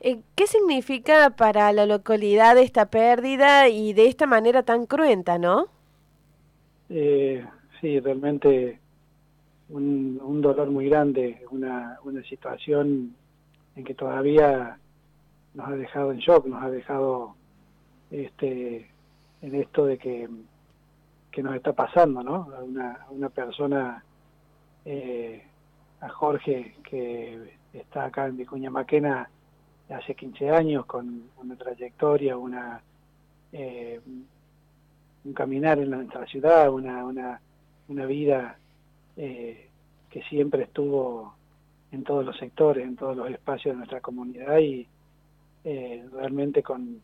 Eh, ¿Qué significa para la localidad esta pérdida y de esta manera tan cruenta, no? Eh, sí, realmente un, dolor muy grande, una, una situación en que todavía nos ha dejado en shock, nos ha dejado este, en esto de que, que nos está pasando, ¿no? A una, una persona, eh, a Jorge, que está acá en Vicuña Maquena hace 15 años, con una trayectoria, una eh, un caminar en nuestra ciudad, una, una, una vida eh, que siempre estuvo en todos los sectores, en todos los espacios de nuestra comunidad y eh, realmente con,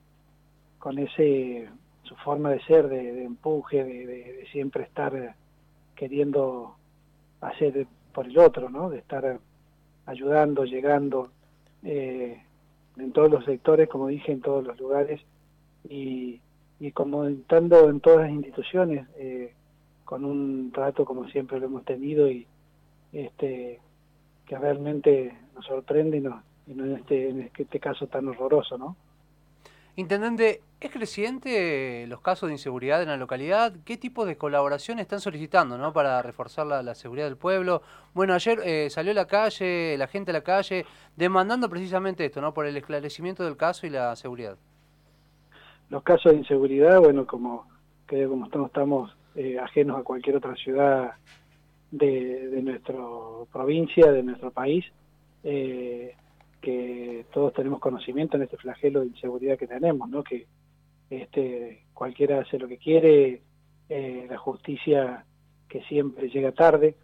con ese su forma de ser, de, empuje, de, siempre estar queriendo hacer por el otro, ¿no? de estar ayudando, llegando eh, en todos los sectores, como dije, en todos los lugares y, y como estando en todas las instituciones, eh, con un trato como siempre lo hemos tenido y este que realmente nos sorprende y no, y no en, este, en este caso tan horroroso, ¿no? Intendente, ¿es creciente los casos de inseguridad en la localidad? ¿Qué tipo de colaboración están solicitando ¿no? para reforzar la, seguridad del pueblo? Bueno, ayer eh, salió la calle, la gente a la calle, demandando precisamente esto, ¿no? por el esclarecimiento del caso y la seguridad. Los casos de inseguridad, bueno, como que como estamos, estamos eh, ajenos a cualquier otra ciudad de, de nuestra provincia, de nuestro país, eh, que todos tenemos conocimiento en este flagelo de inseguridad que tenemos, ¿no? Que este, cualquiera hace lo que quiere, eh, la justicia que siempre llega tarde,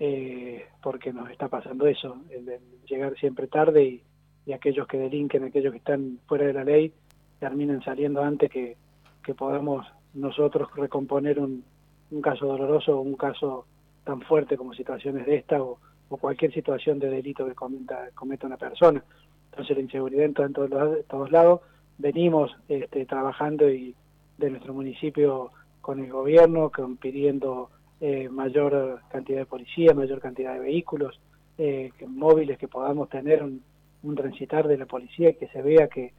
eh, porque nos está pasando eso, el, llegar siempre tarde y, aquellos que delinquen, aquellos que están fuera de la ley, terminan saliendo antes que, que podamos nosotros recomponer un, un caso doloroso o un caso tan fuerte como situaciones de esta o, o cualquier situación de delito que cometa, cometa una persona. Entonces la inseguridad en, todos, todos lados. Venimos este, trabajando y de nuestro municipio con el gobierno, con, pidiendo eh, mayor cantidad de policía, mayor cantidad de vehículos eh, móviles que podamos tener un, un, transitar de la policía y que se vea que,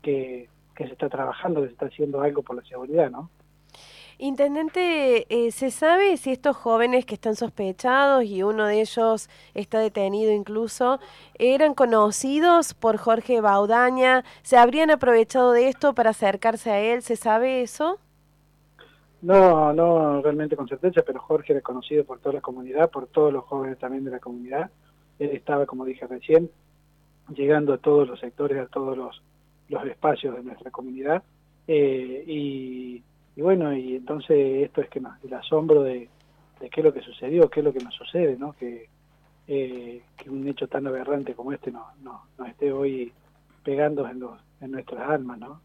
que, que se está trabajando, que se está haciendo algo por la seguridad, ¿no? Intendente, eh, ¿se sabe si estos jóvenes que están sospechados y uno de ellos está detenido incluso, eran conocidos por Jorge Baudaña? ¿Se habrían aprovechado de esto para acercarse a él? ¿Se sabe eso? No, no realmente con certeza, pero Jorge era conocido por toda la comunidad, por todos los jóvenes también de la comunidad. Él estaba, como dije recién, llegando a todos los sectores, a todos los, los espacios de nuestra comunidad. Eh, y y bueno, y entonces esto es que el asombro de, qué es lo que sucedió, qué es lo que nos sucede, ¿no? Que, eh, que un hecho tan aberrante como este no, no, nos esté hoy pegando en, los, en nuestras almas, ¿no?